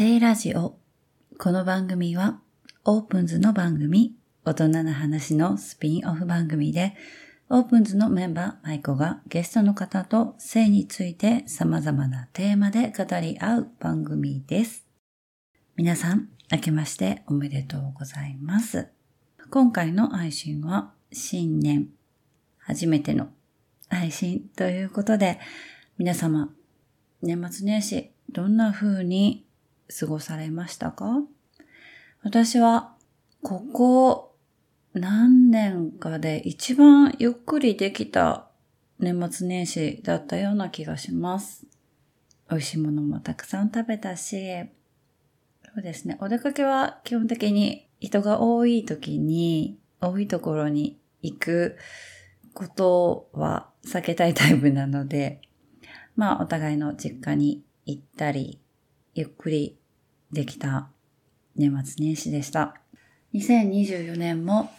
聖ラジオ。この番組は、オープンズの番組、大人な話のスピンオフ番組で、オープンズのメンバー、マイコがゲストの方と性について様々なテーマで語り合う番組です。皆さん、明けましておめでとうございます。今回の配信は、新年、初めての配信ということで、皆様、年末年始、どんな風に過ごされましたか？私は、ここ何年かで一番ゆっくりできた年末年始だったような気がします。美味しいものもたくさん食べたし、そうですね。お出かけは基本的に人が多い時に、多いところに行くことは避けたいタイプなので、まあお互いの実家に行ったり、ゆっくりできた年末年始でした。2024年も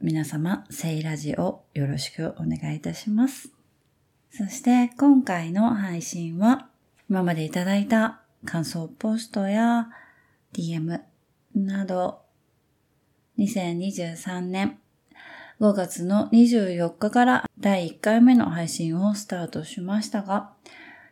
皆様、セイラジオよろしくお願いいたします。そして今回の配信は今までいただいた感想ポストや DM など2023年5月の24日から第1回目の配信をスタートしましたが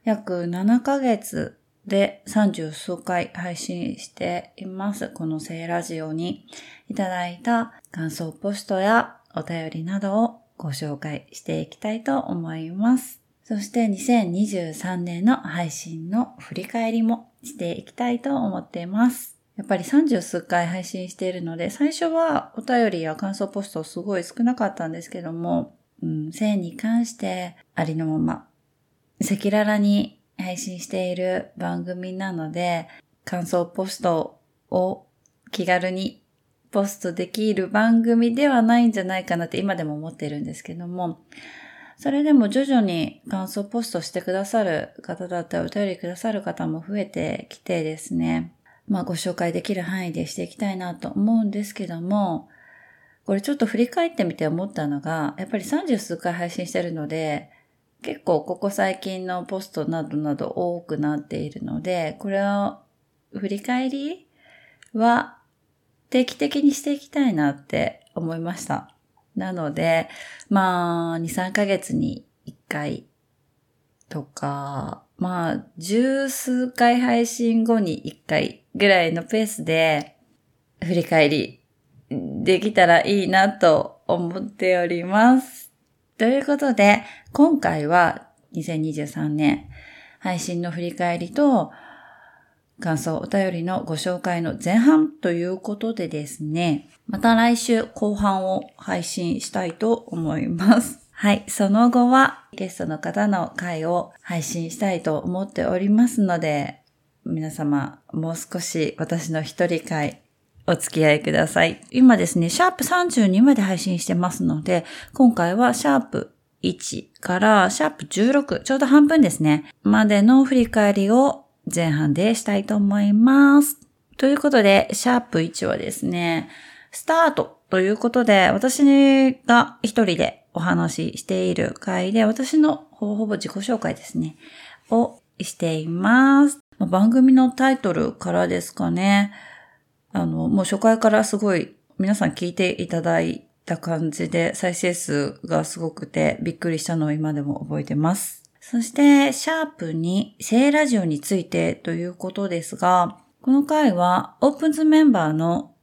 約7ヶ月で30数回配信しています。この聖ラジオにいただいた感想ポストやお便りなどをご紹介していきたいと思います。そして2023年の配信の振り返りもしていきたいと思っています。やっぱり30数回配信しているので、最初はお便りや感想ポストすごい少なかったんですけども、うん、性に関してありのまま、赤裸々に配信している番組なので、感想ポストを気軽にポストできる番組ではないんじゃないかなって今でも思っているんですけども、それでも徐々に感想ポストしてくださる方だったり、お便りくださる方も増えてきてですね、まあご紹介できる範囲でしていきたいなと思うんですけども、これちょっと振り返ってみて思ったのが、やっぱり30数回配信してるので、結構ここ最近のポストなどなど多くなっているので、これを振り返りは定期的にしていきたいなって思いました。なので、まあ、2、3ヶ月に1回とか、まあ、十数回配信後に1回ぐらいのペースで振り返りできたらいいなと思っております。ということで、今回は2023年配信の振り返りと感想、お便りのご紹介の前半ということでですね、また来週後半を配信したいと思います。はい。その後はゲストの方の回を配信したいと思っておりますので、皆様もう少し私の一人会お付き合いください。今ですね、シャープ32まで配信してますので、今回はシャープ1からシャープ16、ちょうど半分ですね、までの振り返りを前半でしたいと思います。ということで、シャープ1はですね、スタートということで、私が一人でお話ししている回で、私のほぼほぼ自己紹介ですね、をしています。番組のタイトルからですかね。あの、もう初回からすごい皆さん聞いていただいた感じで再生数がすごくてびっくりしたのを今でも覚えてます。そして、シャープに聖ラジオについてということですが、この回はオープンズメンバーの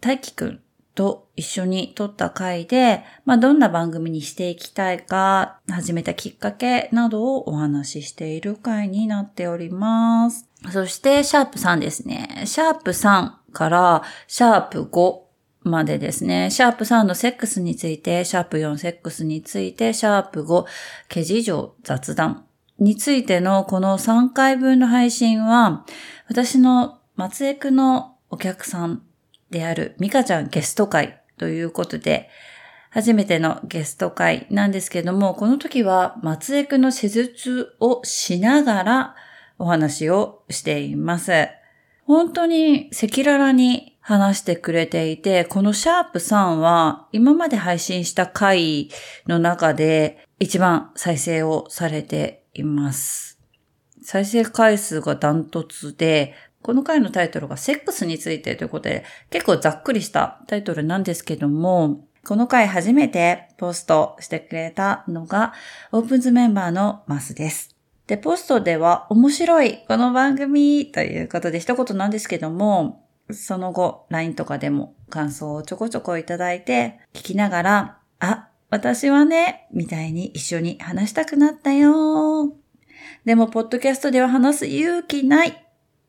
大輝くんと一緒に撮った回で、まあ、どんな番組にしていきたいか、始めたきっかけなどをお話ししている回になっております。そして、シャープ3ですね。シャープ3から、シャープ5までですね、シャープ3のセックスについて、シャープ4セックスについて、シャープ5、ケジ上雑談についてのこの3回分の配信は、私の松江区のお客さんであるミカちゃんゲスト会ということで、初めてのゲスト会なんですけども、この時は松江区の施術をしながらお話をしています。本当に赤裸々に話してくれていて、このシャープ3は今まで配信した回の中で一番再生をされています。再生回数がダントツでこの回のタイトルがセックスについてということで、結構ざっくりしたタイトルなんですけども、この回初めてポストしてくれたのが、オープンズメンバーのマスです。で、ポストでは面白いこの番組ということで一言なんですけども、その後 LINE とかでも感想をちょこちょこいただいて聞きながら、あ、私はね、みたいに一緒に話したくなったよ。でも、ポッドキャストでは話す勇気ない。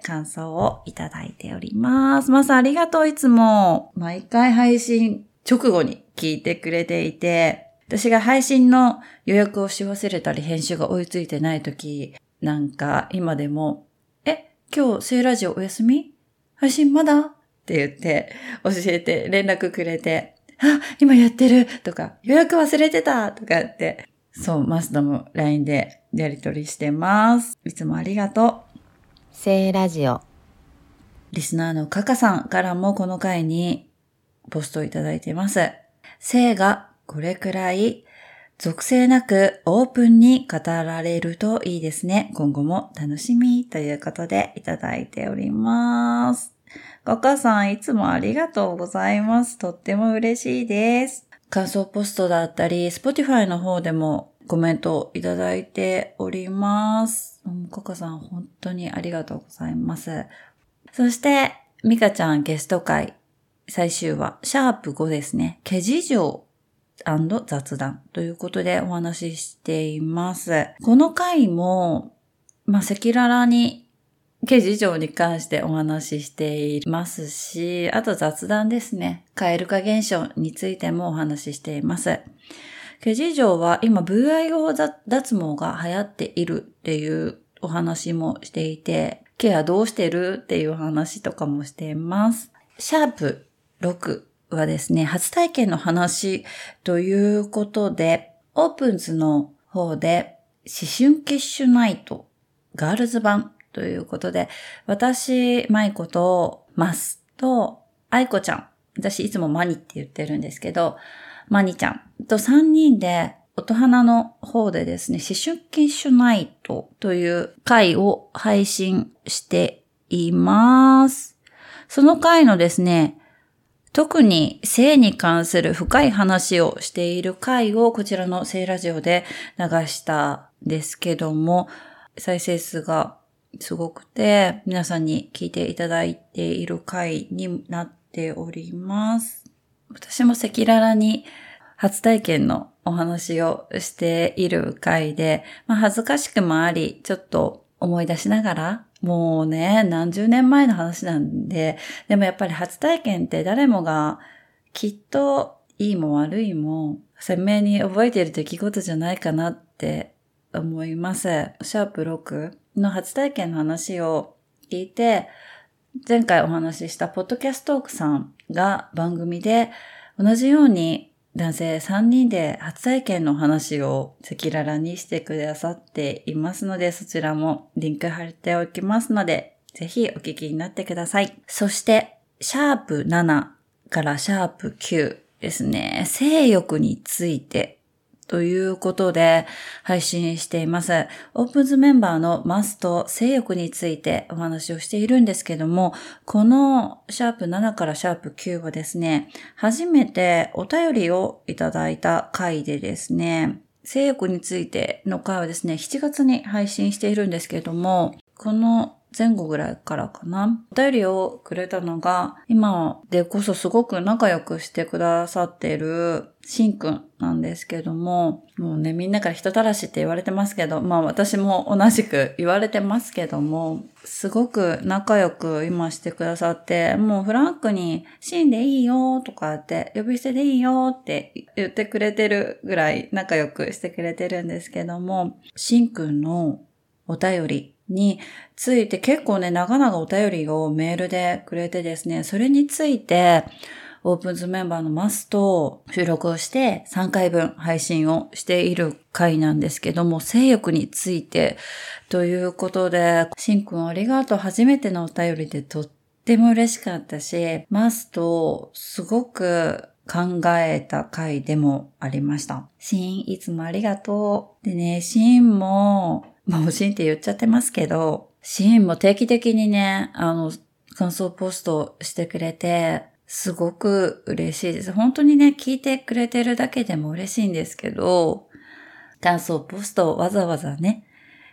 感想をいただいております。まさありがとう、いつも。毎回配信直後に聞いてくれていて、私が配信の予約をし忘れたり編集が追いついてない時なんか今でも、え、今日聖ラジオお休み？配信まだ？って言って教えて連絡くれて、あ、今やってるとか、予約忘れてたとかって、そう、マスダも LINE でやりとりしてます。いつもありがとう。聖ラジオ。リスナーのカカさんからもこの回にポストをいただいています。性がこれくらい属性なくオープンに語られるといいですね。今後も楽しみということでいただいております。カカさんいつもありがとうございます。とっても嬉しいです。感想ポストだったり、Spotify の方でもコメントをいただいております。コカさん本当にありがとうございます。そして、ミカちゃんゲスト会最終話、シャープ5ですね。ケジ情雑談ということでお話ししています。この回も、まあ、赤裸々に刑事情に関してお話ししていますし、あと雑談ですね。蛙化現象についてもお話ししています。ケジ城は今 VIO 脱毛が流行っているっていうお話もしていて、ケアどうしてるっていう話とかもしています。シャープ6はですね、初体験の話ということで、オープンズの方で思春キッシュナイトガールズ版ということで、私、マイコとマスとアイコちゃん、私いつもマニって言ってるんですけど、マニちゃんと3人で、音花の方でですね、思春期シュナイトという回を配信しています。その回のですね、特に性に関する深い話をしている回をこちらの性ラジオで流したんですけども、再生数がすごくて皆さんに聞いていただいている回になっております。私も赤裸々に初体験のお話をしている回で、まあ、恥ずかしくもあり、ちょっと思い出しながら、もうね、何十年前の話なんで、でもやっぱり初体験って誰もがきっといいも悪いも鮮明に覚えている出来事じゃないかなって思います。シャープ6の初体験の話を聞いて、前回お話ししたポッドキャストークさんが番組で同じように男性3人で初体験の話を赤裸々にしてくださっていますので、そちらもリンク貼っておきますので、ぜひお聞きになってください。そして、シャープ7からシャープ9ですね。性欲についてということで配信しています。オープンズメンバーのマスと性欲についてお話をしているんですけども、このシャープ7からシャープ9はですね、初めてお便りをいただいた回でですね、性欲についての回はですね、7月に配信しているんですけども、この前後ぐらいからかな。お便りをくれたのが、今でこそすごく仲良くしてくださっているしんくんなんですけども、もうね、みんなから人たらしって言われてますけど、まあ私も同じく言われてますけども、すごく仲良く今してくださって、もうフランクに、シンでいいよとかって、呼び捨てでいいよって言ってくれてるぐらい仲良くしてくれてるんですけども、しんくんのお便り、について結構ね、長々お便りをメールでくれてですね、それについて、オープンズメンバーのマスと収録をして3回分配信をしている回なんですけども、性欲についてということで、しんくんありがとう。初めてのお便りでとっても嬉しかったし、マスとすごく考えた回でもありました。シンいつもありがとう。でね、シンもまあ、欲しいって言っちゃってますけど、シーンも定期的にね、あの、感想ポストしてくれて、すごく嬉しいです。本当にね、聞いてくれてるだけでも嬉しいんですけど、感想ポストをわざわざね、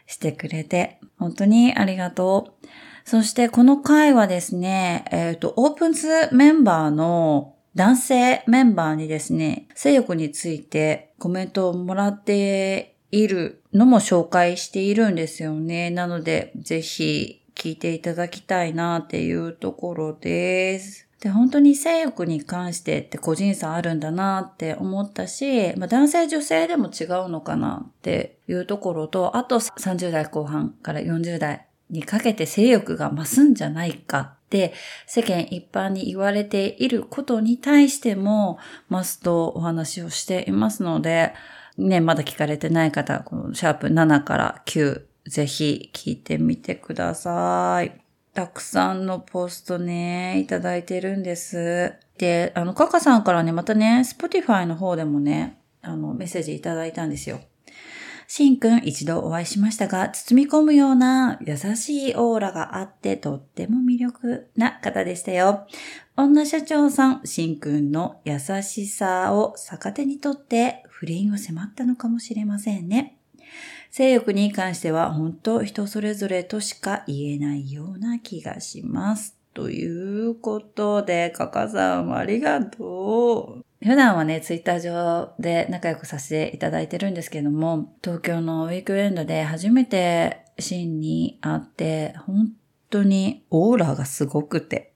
してくれて、本当にありがとう。そしてこの回はですね、えっ、ー、と、オープンズメンバーの男性メンバーにですね、性欲についてコメントをもらっているのも紹介しているんですよね。なので、ぜひ聞いていただきたいなっていうところです。で、本当に性欲に関してって個人差あるんだなって思ったし、まあ、男性女性でも違うのかなっていうところと、あと30代後半から40代にかけて性欲が増すんじゃないかって世間一般に言われていることに対しても増すとお話をしていますので、ね、まだ聞かれてない方、このシャープ7から9、ぜひ聞いてみてください。たくさんのポストね、いただいてるんです。で、あの、カカさんからね、またね、Spotify の方でもね、あの、メッセージいただいたんですよ。シンくん一度お会いしましたが、包み込むような優しいオーラがあってとっても魅力な方でしたよ。女社長さん、シンくんの優しさを逆手にとって不倫を迫ったのかもしれませんね。性欲に関しては本当人それぞれとしか言えないような気がします。ということで、カカさんありがとう。普段はね、ツイッター上で仲良くさせていただいてるんですけども、東京のウィークエンドで初めてシーンに会って、本当にオーラがすごくて、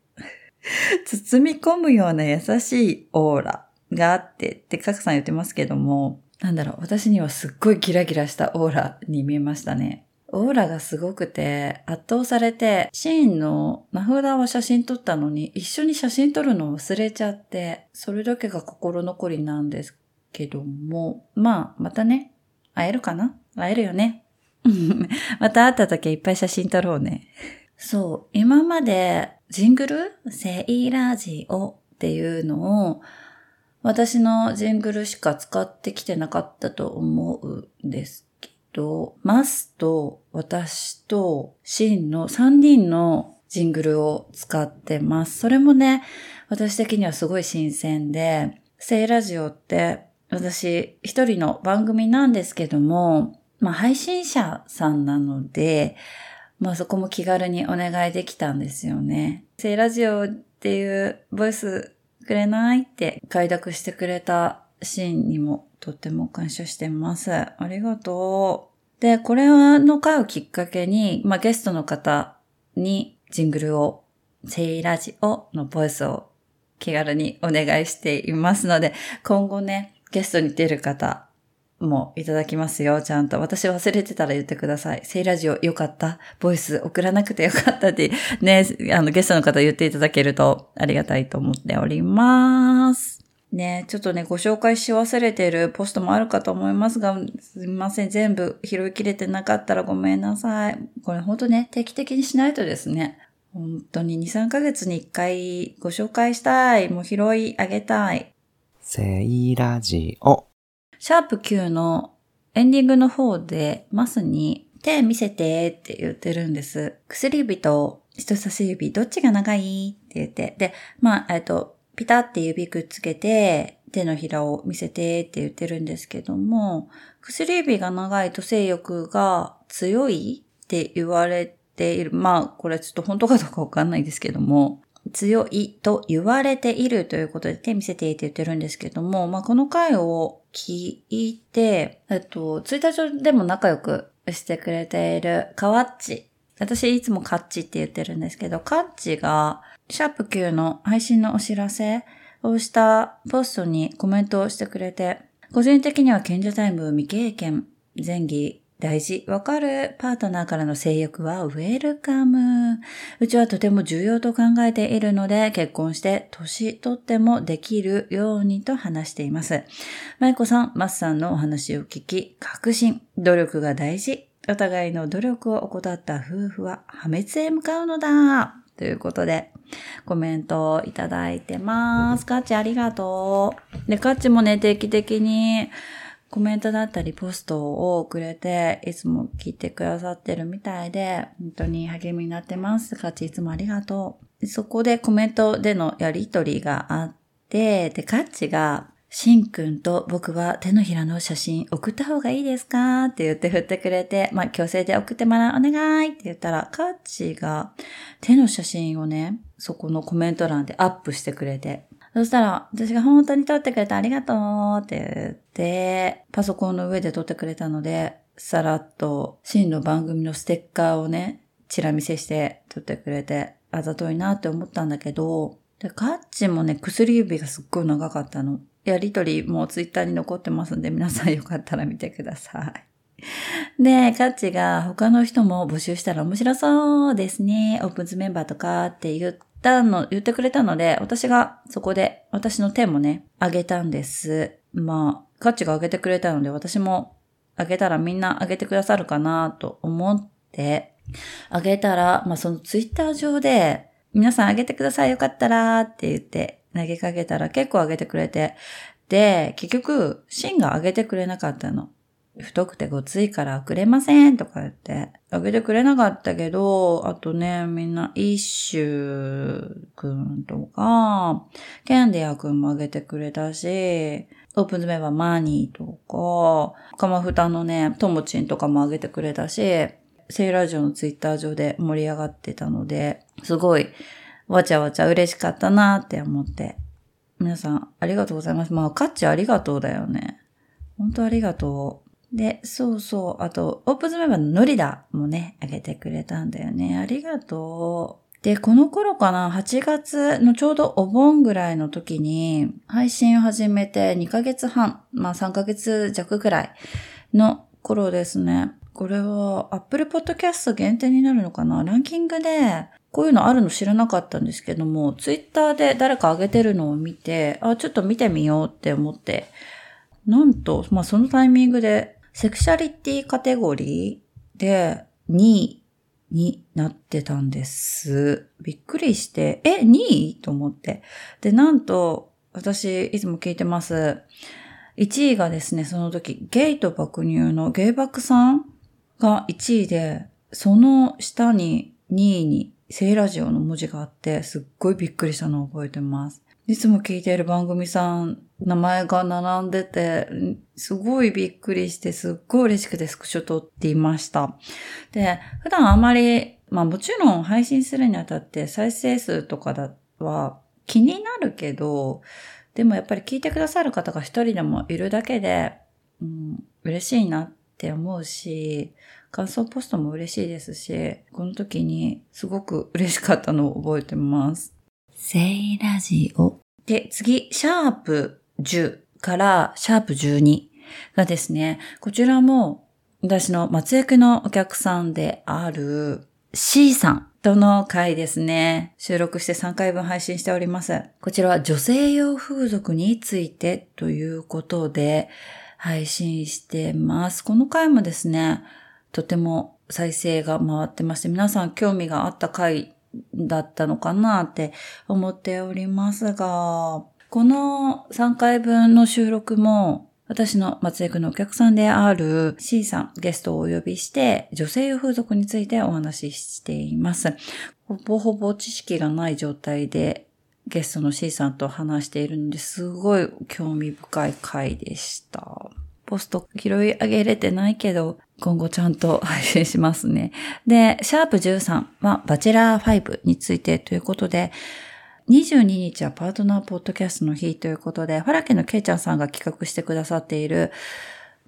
包み込むような優しいオーラがあってってカカさん言ってますけども、なんだろう、私にはすっごいギラギラしたオーラに見えましたね。オーラがすごくて、圧倒されて、シーンの名札は写真撮ったのに、一緒に写真撮るのを忘れちゃって、それだけが心残りなんですけども、まあ、またね、会えるかな？会えるよね。また会った時いっぱい写真撮ろうね。そう、今までジングル？セイラジオっていうのを私のジングルしか使ってきてなかったと思うんですけど、マスと私とシンの3人のジングルを使ってます。それもね、私的にはすごい新鮮で、セイラジオって私一人の番組なんですけども、まあ配信者さんなので、まあそこも気軽にお願いできたんですよね。セイラジオっていうボイスくれないって快諾してくれたシーンにもとっても感謝してます。ありがとう。で、これの回をきっかけに、まあ、ゲストの方にジングルを、セイラジオのボイスを気軽にお願いしていますので、今後ね、ゲストに出る方、もいただきますよ、ちゃんと。私忘れてたら言ってください。セイラジオよかった？ボイス送らなくてよかったって、ね、あの、ゲストの方言っていただけるとありがたいと思っております。ね、ちょっとね、ご紹介し忘れてるポストもあるかと思いますが、すみません。全部拾いきれてなかったらごめんなさい。これほんとね、定期的にしないとですね、本当に2、3ヶ月に1回ご紹介したい。もう拾い上げたい。セイラジオ。シャープ Q のエンディングの方で、マスに手見せてって言ってるんです。薬指と人差し指どっちが長いって言って。で、まあ、えっと、ピタって指くっつけて、手のひらを見せてって言ってるんですけども、薬指が長いと性欲が強いって言われている。まあ、これちょっと本当かどうかわかんないですけども、強いと言われているということで手見せていいって言ってるんですけども、まあ、この回を聞いて、えっと、ツイッター上でも仲良くしてくれているカワッチ。私いつもカッチって言ってるんですけど、カッチが、シャープ Q の配信のお知らせをしたポストにコメントをしてくれて、個人的には賢者タイム未経験、前儀大事。わかるパートナーからの性欲はウェルカム。うちはとても重要と考えているので、結婚して年取ってもできるようにと話しています。マイコさん、マスさんのお話を聞き、確信。努力が大事。お互いの努力を怠った夫婦は破滅へ向かうのだ。ということで、コメントをいただいてます。カッチありがとう。で、カッチもね、定期的にコメントだったりポストをくれて、いつも聞いてくださってるみたいで、本当に励みになってます。カッチいつもありがとう。そこでコメントでのやりとりがあって、で、カッチが、しんくんと僕は手のひらの写真送った方がいいですかって言って振ってくれて、まあ、強制で送ってもらう、お願いって言ったら、カッチが手の写真をね、そこのコメント欄でアップしてくれて、そしたら、私が本当に撮ってくれてありがとうって言って、パソコンの上で撮ってくれたので、さらっと、真の番組のステッカーをね、チラ見せして撮ってくれて、あざといなって思ったんだけど、で、カッチもね、薬指がすっごい長かったの。やりとりもツイッターに残ってますんで、皆さんよかったら見てください。で、カッチが他の人も募集したら面白そうですね。オープンズメンバーとかって言ったの、言ってくれたので、私がそこで私の手もね、あげたんです。まあ、カッチがあげてくれたので、私もあげたらみんなあげてくださるかなと思って、あげたら、まあそのツイッター上で、皆さんあげてくださいよかったらって言って投げかけたら結構あげてくれて、で、結局、シンがあげてくれなかったの。太くてごついからくれませんとか言って、あげてくれなかったけど、あとね、みんな、イッシュくんとか、ケンディアくんもあげてくれたし、オープンズメンバーマニーとか、カマフタのね、ともちんとかもあげてくれたし、セイラジオのツイッター上で盛り上がってたので、すごい、わちゃわちゃ嬉しかったなって思って。皆さん、ありがとうございます。まあ、カッチありがとうだよね。本当ありがとう。で、そうそう。あと、オープンズメンバーのノリダもね、あげてくれたんだよね。ありがとう。で、この頃かな、8月のちょうどお盆ぐらいの時に、配信を始めて2ヶ月半、まあ3ヶ月弱ぐらいの頃ですね。これは Apple Podcast 限定になるのかな？ランキングで、こういうのあるの知らなかったんですけども、Twitter で誰か上げてるのを見て、あ、ちょっと見てみようって思って、なんと、まあそのタイミングでセクシャリティカテゴリーで2位になってたんです。びっくりして、え、2位と思って。で、なんと、私、いつも聞いてます。1位がですね、その時、ゲイと爆乳のゲイバクさんが1位で、その下に2位にセイラジオの文字があって、すっごいびっくりしたのを覚えてます。いつも聞いている番組さん、名前が並んでて、すごいびっくりして、すっごい嬉しくてスクショ撮っていました。で、普段あまり、まあもちろん配信するにあたって再生数とかだは気になるけど、でもやっぱり聞いてくださる方が一人でもいるだけで、うん、嬉しいなって思うし、感想ポストも嬉しいですし、この時にすごく嬉しかったのを覚えてます。セイラジオ。で、次、シャープ10からシャープ12がですね、こちらも私の松江区のお客さんである C さんとの回ですね。収録して3回分配信しております。こちらは女性用風俗についてということで配信してます。この回もですね、とても再生が回ってまして、皆さん興味があった回だったのかなって思っておりますが、この3回分の収録も私の松江区のお客さんである C さん、ゲストをお呼びして、女性風俗についてお話ししています。ほぼほぼ知識がない状態でゲストの C さんと話しているので、すごい興味深い回でした。ポスト拾い上げれてないけど、今後ちゃんと配信しますね。で、シャープ13はバチェラー5についてということで、22日はパートナーポッドキャストの日ということで、ファラケのケイちゃんさんが企画してくださっている、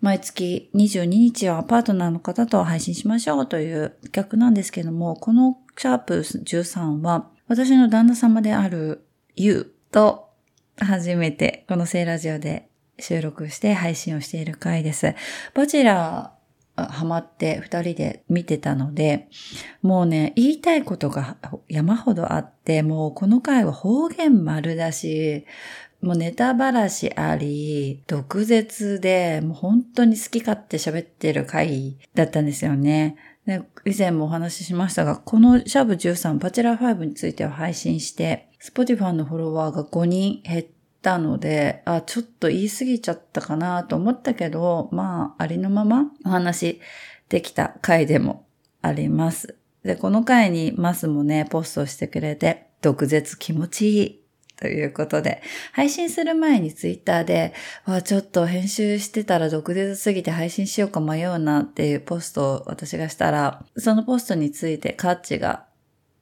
毎月22日はパートナーの方と配信しましょうという企画なんですけども、このシャープ13は、私の旦那様であるユウと初めてこのセイラジオで収録して配信をしている回です。バチェラーハマって二人で見てたので、もうね、言いたいことが山ほどあって、もうこの回は方言丸だし、もうネタばらしあり、毒舌で、もう本当に好き勝手喋ってる回だったんですよね。で以前もお話ししましたが、このシャブ13バチェラー5については配信して、Spotify のフォロワーが5人減ったので、あ、ちょっと言い過ぎちゃったかなと思ったけど、まあ、ありのままお話できた回でもあります。で、この回にマスもね、ポストしてくれて、毒舌気持ちいいということで、配信する前にツイッターで、わ、ちょっと編集してたら毒舌すぎて配信しようか迷うなっていうポストを私がしたら、そのポストについてカッチが、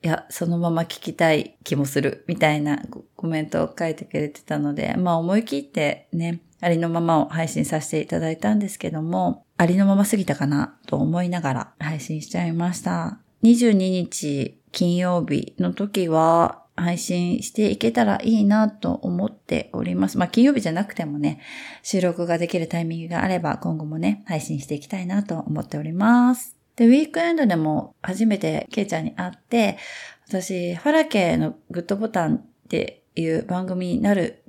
いや、そのまま聞きたい気もする、みたいなコメントを書いてくれてたので、まあ思い切ってね、ありのままを配信させていただいたんですけども、ありのまますぎたかなと思いながら配信しちゃいました。22日金曜日の時は、配信していけたらいいなと思っております。まあ、金曜日じゃなくてもね、収録ができるタイミングがあれば今後もね、配信していきたいなと思っております。で、ウィークエンドでも初めてケイちゃんに会って、私、ファラケのグッドボタンっていう番組になる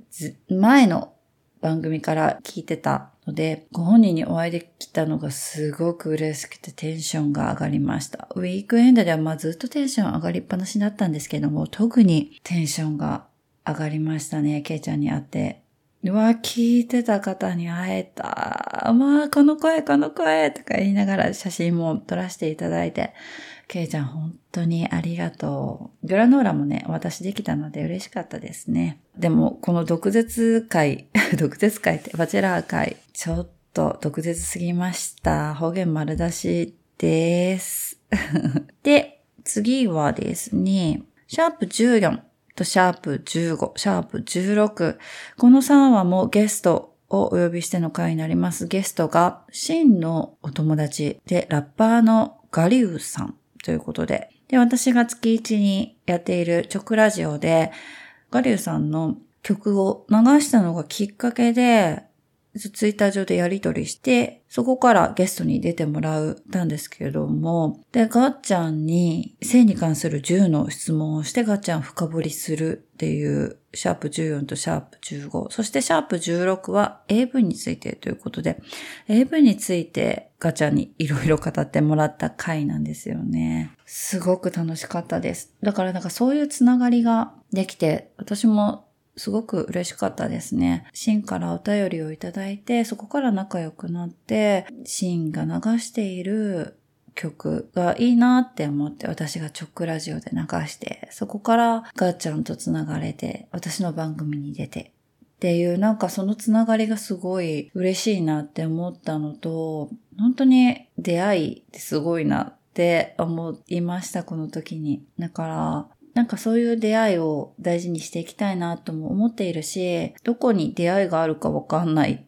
前の番組から聞いてたので、ご本人にお会いできたのがすごく嬉しくてテンションが上がりました。ウィークエンドではまあずっとテンション上がりっぱなしだったんですけども、特にテンションが上がりましたね、ケイちゃんに会って。うわ、聞いてた方に会えた。まあ、この声、この声とか言いながら写真も撮らせていただいて、ケイちゃん本当にありがとう。グラノーラもね、私できたので嬉しかったですね。でも、この毒舌会、毒舌会ってバチェラー会、ちょっと毒舌すぎました。方言丸出しです。で、次はですね、シャープ14とシャープ15、シャープ16。この3話もゲストをお呼びしての回になります。ゲストが、真のお友達で、ラッパーのガリウさんということで。で、私が月1にやっている直ラジオで、ガリウさんの曲を流したのがきっかけで、ツイッター上でやりとりして、そこからゲストに出てもらったんですけれども、で、ガッチャンに性に関する10の質問をしてガッチャン深掘りするっていうシャープ14とシャープ15、そしてシャープ16は AV についてということで、AV についてガチャにいろいろ語ってもらった回なんですよね。すごく楽しかったです。だからなんかそういうつながりができて、私もすごく嬉しかったですね。シンからお便りをいただいて、そこから仲良くなって、シンが流している曲がいいなって思って私が直ラジオで流して、そこからガッチャンと繋がれて、私の番組に出て、っていうなんかそのつながりがすごい嬉しいなって思ったのと、本当に出会いってすごいなって思いました、この時に。だから、なんかそういう出会いを大事にしていきたいなとも思っているし、どこに出会いがあるかわかんないっ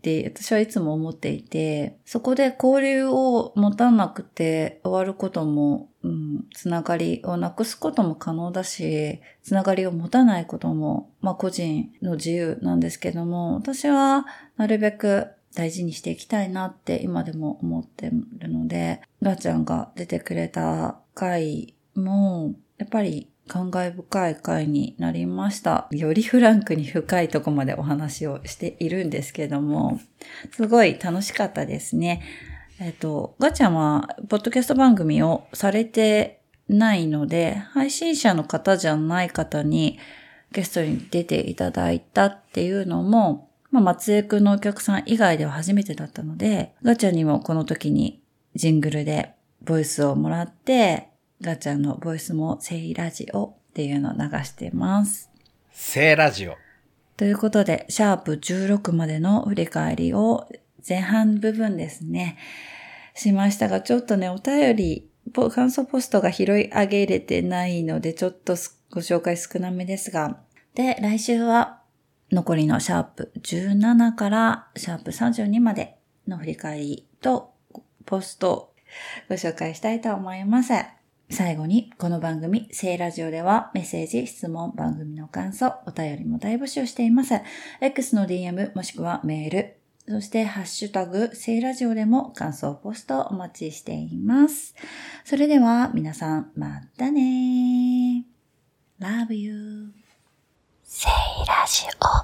て私はいつも思っていて、そこで交流を持たなくて終わることも、うん、つながりをなくすことも可能だし、つながりを持たないことも、まあ個人の自由なんですけども、私はなるべく大事にしていきたいなって今でも思ってるので、ガーちゃんが出てくれた回も、やっぱり感慨深い回になりました。よりフランクに深いとこまでお話をしているんですけども、すごい楽しかったですね。えっと、ガチャは、ポッドキャスト番組をされてないので、配信者の方じゃない方にゲストに出ていただいたっていうのも、まあ、松江くんのお客さん以外では初めてだったので、ガチャにもこの時にジングルでボイスをもらって、ガチャのボイスもセイラジオっていうのを流してます。セイラジオ。ということで、シャープ16までの振り返りを前半部分ですね、しましたが、ちょっとね、お便り、感想ポストが拾い上げれてないので、ちょっとご紹介少なめですが。で、来週は残りのシャープ17からシャープ32までの振り返りとポストをご紹介したいと思います。最後に、この番組、聖ラジオではメッセージ、質問、番組の感想、お便りも大募集しています。X の DM もしくはメール、そしてハッシュタグ、聖ラジオでも感想ポストお待ちしています。それでは皆さん、またねー Love you. 聖ラジオ